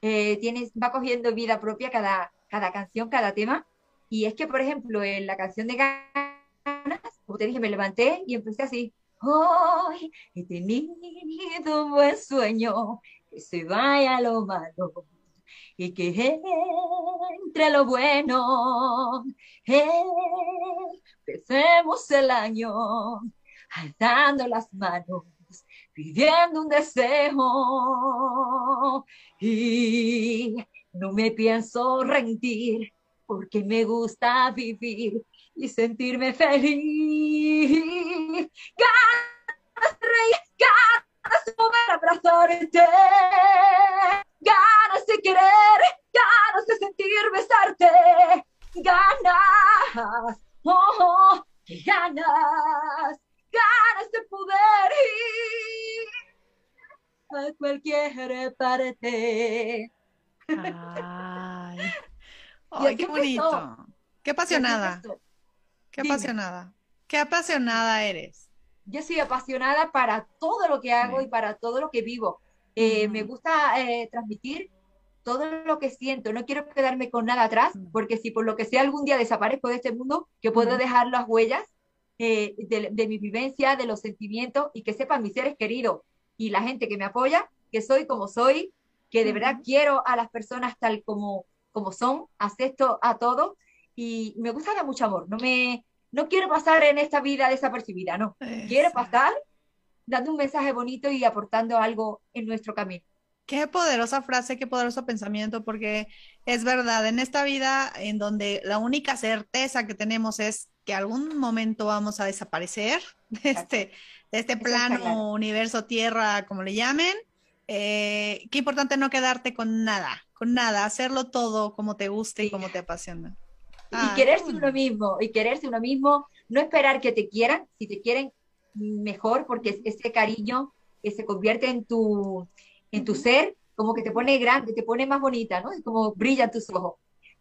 eh, tienes, va cogiendo vida propia cada, cada canción, cada tema. Y es que, por ejemplo, en la canción de Ganas, como te dije, me levanté y empecé así. Hoy he tenido un buen sueño, que se vaya lo malo y que entre lo bueno. Empecemos el año alzando las manos, pidiendo un deseo y no me pienso rendir porque me gusta vivir y sentirme feliz. Ganas de poder abrazarte, ganas de querer, ganas de sentir besarte, ganas, oh, oh, ganas, ganas de poder ir a cualquier parte. Ay. Ay, qué bonito. Qué apasionada. Qué apasionada. Qué apasionada eres. Yo soy apasionada para todo lo que hago y para todo lo que vivo. Eh. Me gusta eh, transmitir todo lo que siento. No quiero quedarme con nada atrás, Mm. porque si por lo que sea algún día desaparezco de este mundo, que puedo Ujú. dejar las huellas eh, de, de mi vivencia, de los sentimientos y que sepan mis seres queridos y la gente que me apoya, que soy como soy, que de verdad quiero a las personas tal como, como son, acepto a todos y me gusta dar mucho amor. No me, no quiero pasar en esta vida desapercibida, no. Quiero pasar dando un mensaje bonito y aportando algo en nuestro camino. Qué poderosa frase, qué poderoso pensamiento, porque es verdad, en esta vida en donde la única certeza que tenemos es que algún momento vamos a desaparecer de este, de este plano, claro. universo, tierra, como le llamen, eh, qué importante no quedarte con nada, con nada, hacerlo todo como te guste y como te apasiona. Y Ah, quererse uno mismo, y quererse uno mismo, no esperar que te quieran, si te quieren mejor, porque ese cariño que se convierte en tu, en tu ser, como que te pone grande, te pone más bonita, ¿no? Y como brillan tus ojos.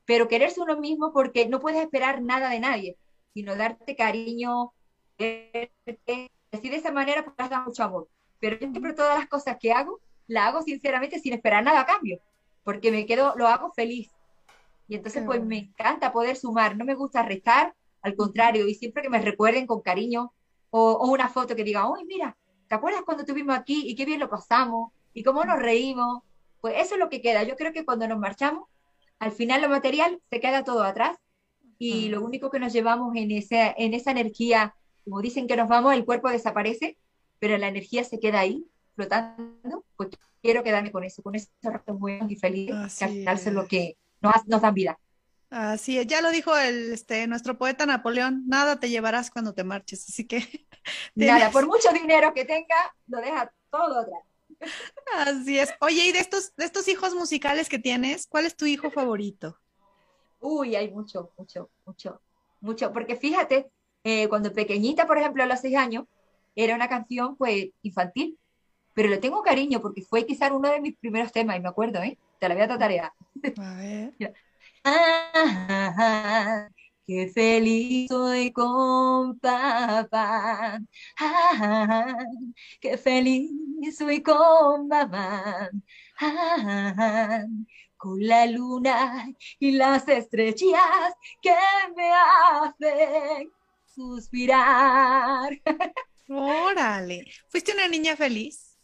Pero quererse uno mismo porque no puedes esperar nada de nadie, sino darte cariño, quererte, así de esa manera podrás dar mucho amor. Pero yo siempre todas las cosas que hago, las hago sinceramente sin esperar nada a cambio, porque me quedo, lo hago feliz. Y entonces pues me encanta poder sumar, no me gusta restar, al contrario, y siempre que me recuerden con cariño o, o una foto que diga, uy, mira, ¿te acuerdas cuando estuvimos aquí y qué bien lo pasamos y cómo nos reímos? Pues eso es lo que queda. Yo creo que cuando nos marchamos, al final lo material se queda todo atrás y lo único que nos llevamos en esa, en esa energía, como dicen que nos vamos, el cuerpo desaparece, pero la energía se queda ahí, flotando, pues quiero quedarme con eso, con esos ratos buenos y felices, que al Así final son lo es. que nos, dan vida. Así es, ya lo dijo el, este, nuestro poeta Napoleón, nada te llevarás cuando te marches, así que (laughs) Nada, por mucho dinero que tenga, lo deja todo atrás. Así es. Oye, y de estos, de estos hijos musicales que tienes, ¿cuál es tu hijo favorito? Uy, hay mucho, mucho, mucho, mucho. Porque fíjate, eh, cuando pequeñita, por ejemplo, a los seis años, era una canción, pues, infantil. Pero le tengo cariño porque fue quizás uno de mis primeros temas, y me acuerdo, ¿eh? Te la voy a tatarear. A ver. (laughs) Ah, qué feliz soy con papá. Ah, qué feliz soy con mamá. Con la luna y las estrellas que me hacen suspirar. Órale. ¿Fuiste una niña feliz?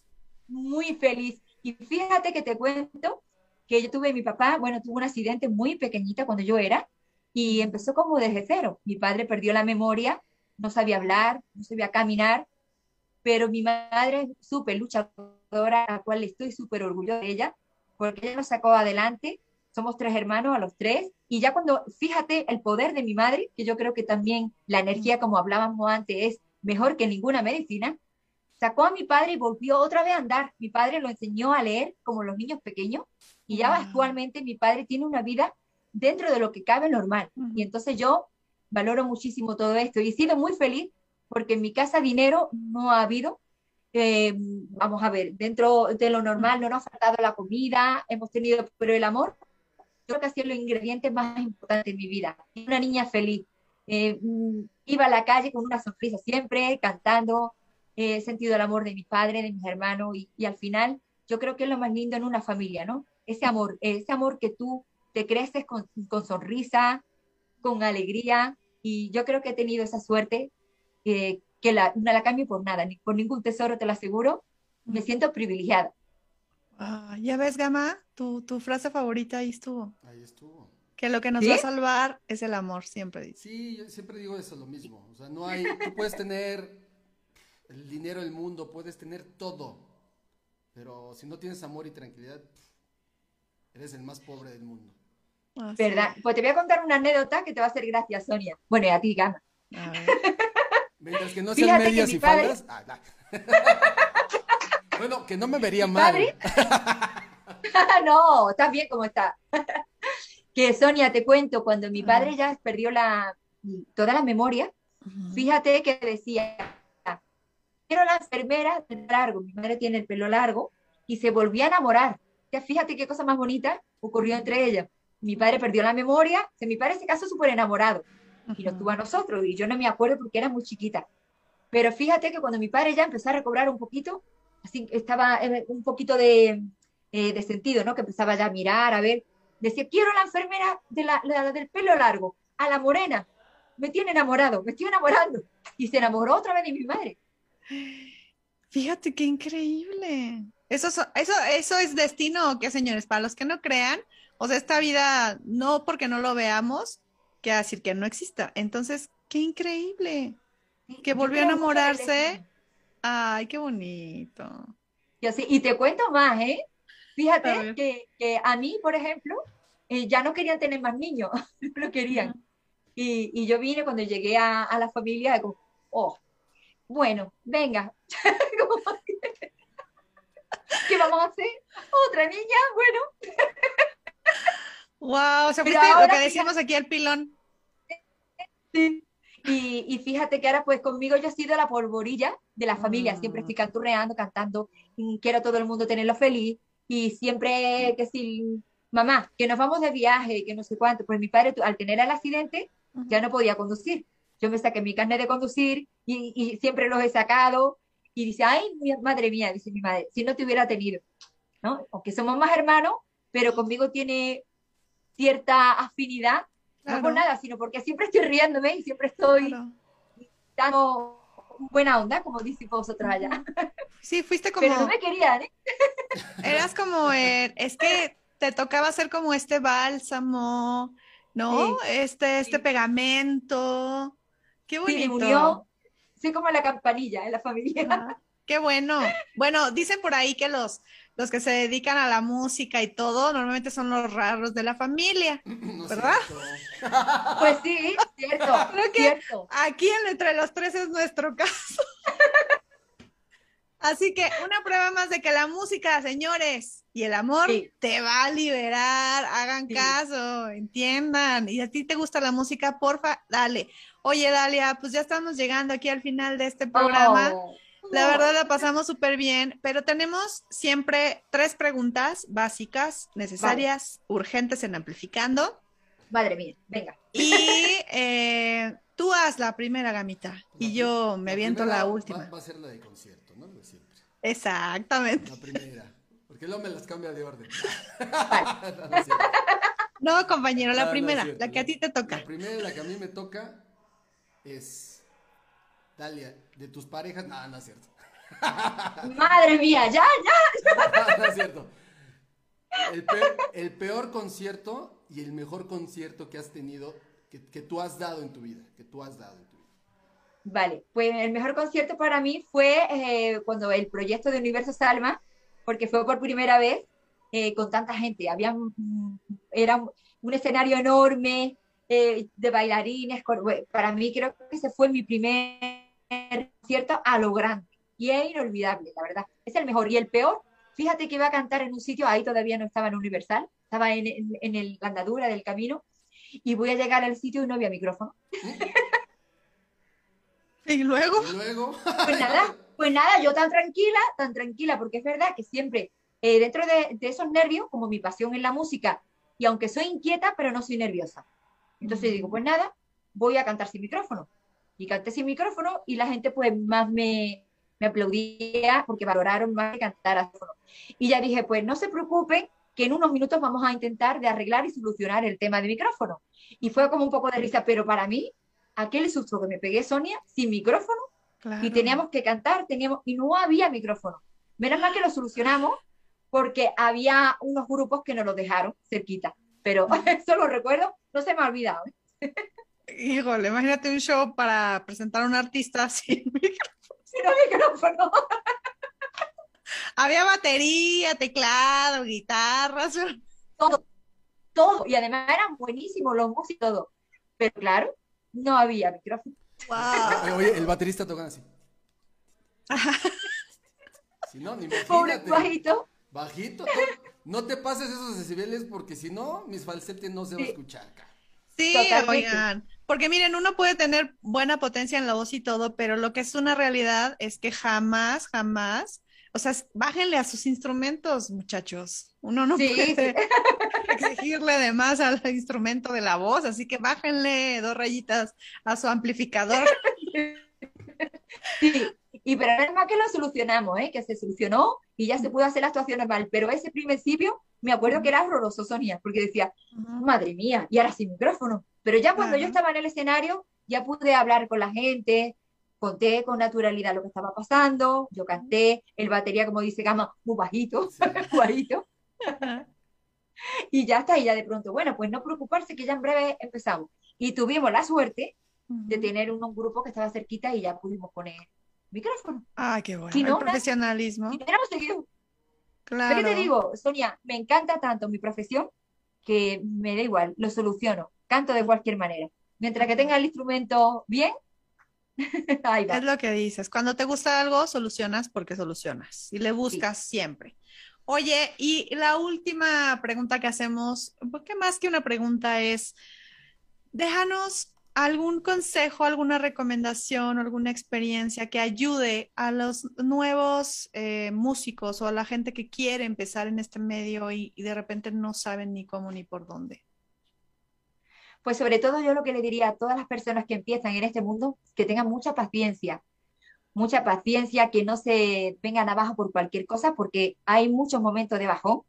Muy feliz. Y fíjate que te cuento que yo tuve mi papá, bueno, tuvo un accidente muy pequeñita cuando yo era y empezó como desde cero. Mi padre perdió la memoria, no sabía hablar, no sabía caminar, pero mi madre es súper luchadora, a la cual estoy súper orgullosa de ella, porque ella nos sacó adelante. Somos tres hermanos a los tres, y ya cuando, fíjate el poder de mi madre, que yo creo que también la energía, como hablábamos antes, es mejor que ninguna medicina, sacó a mi padre y volvió otra vez a andar. Mi padre lo enseñó a leer como los niños pequeños, y ya Wow. actualmente mi padre tiene una vida dentro de lo que cabe normal. Ujú. Y entonces yo valoro muchísimo todo esto y he sido muy feliz porque en mi casa dinero no ha habido. Eh, vamos a ver, dentro de lo normal no nos ha faltado la comida, hemos tenido, pero el amor, yo creo que ha sido los ingredientes más importantes en mi vida. Una niña feliz. Eh, mm, iba a la calle con una sonrisa siempre, cantando, he sentido el amor de mis padres, de mis hermanos y, y al final yo creo que es lo más lindo en una familia, ¿no? Ese amor, ese amor que tú te creces con, con sonrisa, con alegría y yo creo que he tenido esa suerte eh, que la, no la cambio por nada, ni por ningún tesoro, te lo aseguro. Me siento privilegiada. Ah, ya ves, Gama, tu, tu frase favorita ahí estuvo. Ahí estuvo. Que lo que nos ¿Sí? va a salvar es el amor, siempre dice. Sí, yo siempre digo eso, lo mismo. O sea, no hay, tú puedes tener el dinero del mundo, puedes tener todo, pero si no tienes amor y tranquilidad, eres el más pobre del mundo. Así ¿Verdad? Pues te voy a contar una anécdota que te va a hacer gracia, Sonia. Bueno, y a ti, Gama. (laughs) Mientras que no sean Fíjate que medias y padre- faldas. ah, nah. (laughs) bueno, que no me vería Mi mal. padre- (laughs) no, estás bien como está. que Sonia, te cuento, cuando mi padre ya perdió la, toda la memoria, fíjate que decía, quiero la enfermera pelo largo, mi madre tiene el pelo largo, y se volvió a enamorar. Ya fíjate qué cosa más bonita ocurrió entre ellas. Mi padre perdió la memoria, se mi padre se casó súper enamorado, y nos tuvo a nosotros, y yo no me acuerdo porque era muy chiquita. Pero fíjate que cuando mi padre ya empezó a recobrar un poquito, así estaba eh, un poquito de, eh, de sentido, ¿no? Que empezaba ya a mirar, a ver, decía, quiero la enfermera de la, la del pelo largo, a la morena, me tiene enamorado, me estoy enamorando. Y se enamoró otra vez de mi madre. Fíjate qué increíble. Eso, so- eso, eso es destino, ¿o ¿qué, señores? Para los que no crean, o sea, esta vida, no porque no lo veamos, quiere decir que no exista. Entonces, qué increíble. Que volvió a enamorarse. Ay, qué bonito. Yo sí, y te cuento más, ¿eh? Fíjate que, que a mí, por ejemplo, eh, ya no querían tener más niños, (laughs) no lo querían. Y, y yo vine cuando llegué a, a la familia, como, oh, bueno, venga, (laughs) ¿qué vamos a hacer? ¿Otra niña? Bueno, Wow, o sea, fuiste lo que decimos aquí al pilón. sí. Y, y fíjate que ahora pues conmigo yo he sido la polvorilla de la familia, siempre Mm. estoy canturreando, cantando, quiero a todo el mundo tenerlo feliz y siempre que si, mamá, que nos vamos de viaje, que no sé cuánto, pues mi padre al tener el accidente ya no podía conducir. Yo me saqué mi carnet de conducir y, y siempre los he sacado y dice, ay, madre mía, dice mi madre, si no te hubiera tenido, ¿no? Aunque somos más hermanos, pero conmigo tiene cierta afinidad, no por Claro. nada, sino porque siempre estoy riéndome y siempre estoy Claro. dando buena onda, como dicen vosotros allá. Sí, fuiste Pero no como, me querían, ¿eh? (laughs) eras como, el- es que te tocaba hacer como este bálsamo, ¿no? Este, este Sí. pegamento. Qué Sí, bonito. unió. Soy como la campanilla en la familia. Ah, Qué bueno. Bueno, dicen por ahí que los, los que se dedican a la música y todo, normalmente son los raros de la familia. (clears throat) ¿Verdad? Pues sí, cierto, (laughs) Creo que- cierto. Aquí en entre los tres es nuestro (laughs) caso. Así que una prueba más de que la música, señores, y el amor Sí. te va a liberar. Hagan Sí. caso, entiendan. Y a ti te gusta la música, porfa, dale. Oye, Dalia, pues ya estamos llegando aquí al final de este programa. Oh, La verdad la pasamos súper bien, pero tenemos siempre tres preguntas básicas, necesarias, urgentes en Amplificando. Madre mía, venga. Y eh, tú haz la primera gamita y yo me aviento la última. Va, a ser la de concierto, ¿no? Lo de siempre. Exactamente. La primera. Porque luego me las cambia de orden. Vale. (laughs) No, compañero, la no primera, cierto, la que a ti te toca. La primera, la que a mí me toca es. Dalia, de tus parejas. No, no es cierto. (laughs) Madre mía, ya, ya. no es cierto. El peor, el peor concierto y el mejor concierto que has tenido, que, que tú has dado en tu vida. Que tú has dado en tu vida. Vale, pues el mejor concierto para mí fue eh, cuando el proyecto de Universo Salma, porque fue por primera vez eh, con tanta gente. Había, era un escenario enorme eh, de bailarines. con- bueno, para mí creo que ese fue mi primer concierto a lo grande. Y es inolvidable, la verdad. Es el mejor. Y el peor, fíjate que iba a cantar en un sitio, ahí todavía no estaba en Universal, estaba en, en, en el, la andadura del camino, y voy a llegar al sitio y no había micrófono. Y luego, Y luego. Pues nada, pues nada, yo tan tranquila, tan tranquila, porque es verdad que siempre eh, dentro de, de esos nervios, como mi pasión en la música, y aunque soy inquieta, pero no soy nerviosa. Entonces digo, pues nada, voy a cantar sin micrófono. Y canté sin micrófono y la gente pues más me, me aplaudía porque valoraron más que cantar. Y ya dije, pues no se preocupen, que en unos minutos vamos a intentar de arreglar y solucionar el tema de micrófono. Y fue como un poco de risa, pero para mí, aquel susto que me pegué Sonia sin micrófono, y claro. teníamos que cantar, teníamos, y no había micrófono. Menos mal que lo solucionamos porque había unos grupos que nos lo dejaron cerquita, pero (laughs) eso lo recuerdo, no se me ha olvidado. ¿eh? Híjole, imagínate un show para presentar a un artista (laughs) sin micrófono. Sin micrófono. Había batería, teclado, guitarras. Todo, todo, y además eran buenísimos los músicos, y todo. Pero claro, no había micrófono. Wow. Oye, el baterista toca así. Si no, ni Pobre bajito. Bajito. to- No te pases esos decibeles porque si no, mis falsetes no se va a escuchar. cara. Sí, Totalmente. oigan, porque miren, uno puede tener buena potencia en la voz y todo, pero lo que es una realidad es que jamás, jamás, o sea, bájenle a sus instrumentos, muchachos. Uno no Sí, puede (laughs) exigirle de más al instrumento de la voz, así que bájenle dos rayitas a su amplificador. (laughs) Sí, y pero es más que lo solucionamos, ¿eh? que se solucionó y ya se pudo hacer la actuación normal. Pero ese principio me acuerdo que era horroroso, Sonia, porque decía, madre mía, y ahora sin micrófono. Pero ya cuando yo estaba en el escenario, ya pude hablar con la gente, conté con naturalidad lo que estaba pasando, yo canté, el batería, como dice Gama, muy bajito, (laughs) bajito. (laughs) y ya está, y ya de pronto, bueno, pues no preocuparse que ya en breve empezamos. Y tuvimos la suerte de tener un, grupo que estaba cerquita y ya pudimos poner micrófono. Ah, qué bueno. el profesionalismo. Y seguido. Claro. ¿Qué te digo, Sonia? Me encanta tanto mi profesión que me da igual, lo soluciono, canto de cualquier manera. Mientras que tenga el instrumento bien, (laughs) ahí va. Es lo que dices. Cuando te gusta algo, solucionas porque solucionas y le buscas siempre. Oye, y la última pregunta que hacemos, porque más que una pregunta es, déjanos algún consejo, alguna recomendación, alguna experiencia que ayude a los nuevos eh, músicos o a la gente que quiere empezar en este medio y, y, de repente no saben ni cómo ni por dónde? Pues sobre todo yo lo que le diría a todas las personas que empiezan en este mundo, que tengan mucha paciencia, mucha paciencia, que no se vengan abajo por cualquier cosa, porque hay muchos momentos de bajón,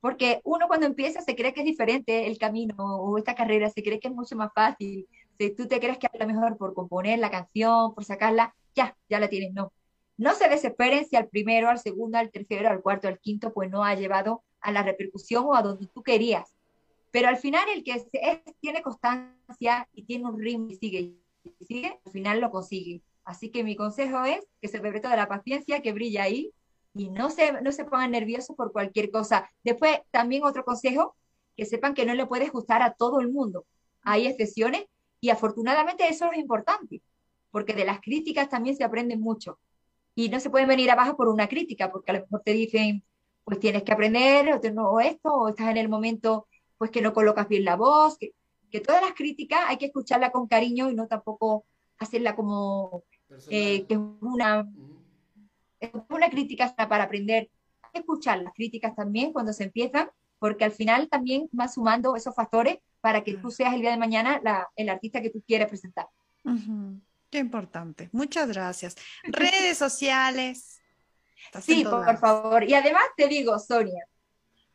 porque uno cuando empieza se cree que es diferente el camino o esta carrera, se cree que es mucho más fácil, si tú te crees que a lo mejor por componer la canción, por sacarla, ya, ya la tienes, no. No se desesperen si al primero, al segundo, al tercero, al cuarto, al quinto, pues no ha llevado a la repercusión o a donde tú querías. Pero al final el que tiene constancia y tiene un ritmo y sigue, y sigue, al final lo consigue. Así que mi consejo es que se sobre de la paciencia, que brilla ahí y no se, no se pongan nerviosos por cualquier cosa. Después, también otro consejo, que sepan que no le puede gustar a todo el mundo. Hay excepciones y afortunadamente eso es importante, porque de las críticas también se aprende mucho. Y no se pueden venir abajo por una crítica, porque a lo mejor te dicen, pues tienes que aprender, o, no, esto, o estás en el momento pues que no colocas bien la voz, que, que todas las críticas hay que escucharla con cariño y no tampoco hacerla como eh, que es una, una crítica para aprender. Hay que escuchar las críticas también cuando se empiezan, porque al final también va sumando esos factores para que tú seas el día de mañana la, el artista que tú quieres presentar. Qué importante. Muchas gracias. (laughs) Redes sociales. Sí, por, favor. Y además te digo, Sonia,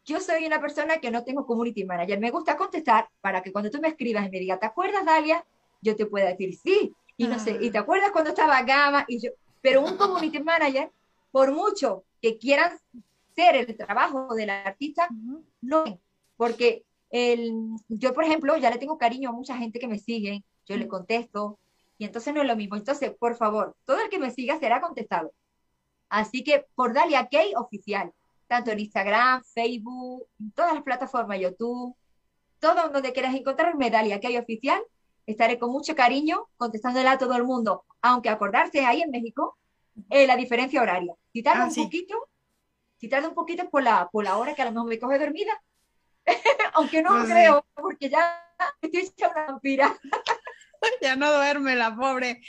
yo soy una persona que no tengo community manager. Me gusta contestar para que cuando tú me escribas y me digas, ¿te acuerdas, Dalia? Yo te pueda decir sí. Y no sé, ¿y te acuerdas cuando estaba Gama? Y yo, pero un community (laughs) manager, por mucho que quieran ser el trabajo del artista, no, porque el, yo, por ejemplo, ya le tengo cariño a mucha gente que me sigue, yo le contesto, y entonces no es lo mismo. Entonces, por favor, todo el que me siga será contestado. Así que por Dalia Key oficial, tanto en Instagram, Facebook, en todas las plataformas, YouTube, todo donde quieras encontrarme, Dalia Key oficial, estaré con mucho cariño contestándole a todo el mundo, aunque acordarse ahí en México, eh, la diferencia horaria. Si tarda ah, un poquito, si tarda un poquito por la, por la hora que a lo mejor me coge dormida, (laughs) aunque no pues creo, porque ya estoy hecha una vampira. (laughs) ya no duerme la pobre.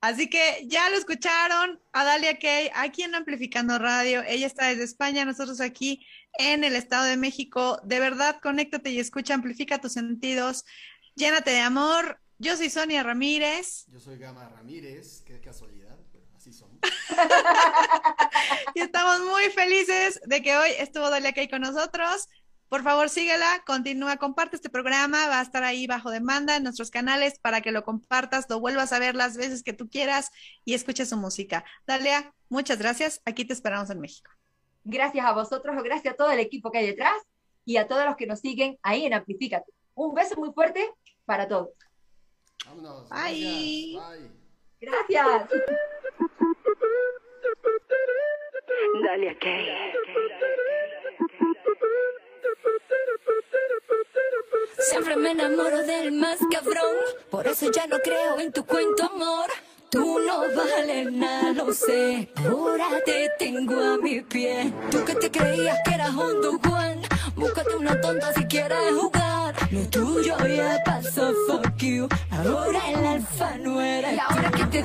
Así que ya lo escucharon a Dalia Kay aquí en Amplificando Radio. Ella está desde España, nosotros aquí en el Estado de México. De verdad, conéctate y escucha, amplifica tus sentidos, llénate de amor. Yo soy Sonia Ramírez. Yo soy Gama Ramírez, qué casualidad, pero así somos. (laughs) y estamos muy felices de que hoy estuvo Dalia Kay con nosotros. Por favor, síguela, continúa, comparte este programa, va a estar ahí bajo demanda en nuestros canales para que lo compartas, lo vuelvas a ver las veces que tú quieras y escuches su música. Dalia, muchas gracias. Aquí te esperamos en México. Gracias a vosotros, gracias a todo el equipo que hay detrás y a todos los que nos siguen ahí en Amplifícate. Un beso muy fuerte para todos. Vámonos. Bye. Gracias. gracias. Dalia ¿qué? Siempre me enamoro del más cabrón, por eso ya no creo en tu cuento, amor. Tú no vales nada, lo sé. Ahora te tengo a mi pie. Tú que te creías que eras un Juan, búscate una tonta si quieres jugar. Lo tuyo ya pasó, fuck you. Ahora el alfa no era. Y ahora que te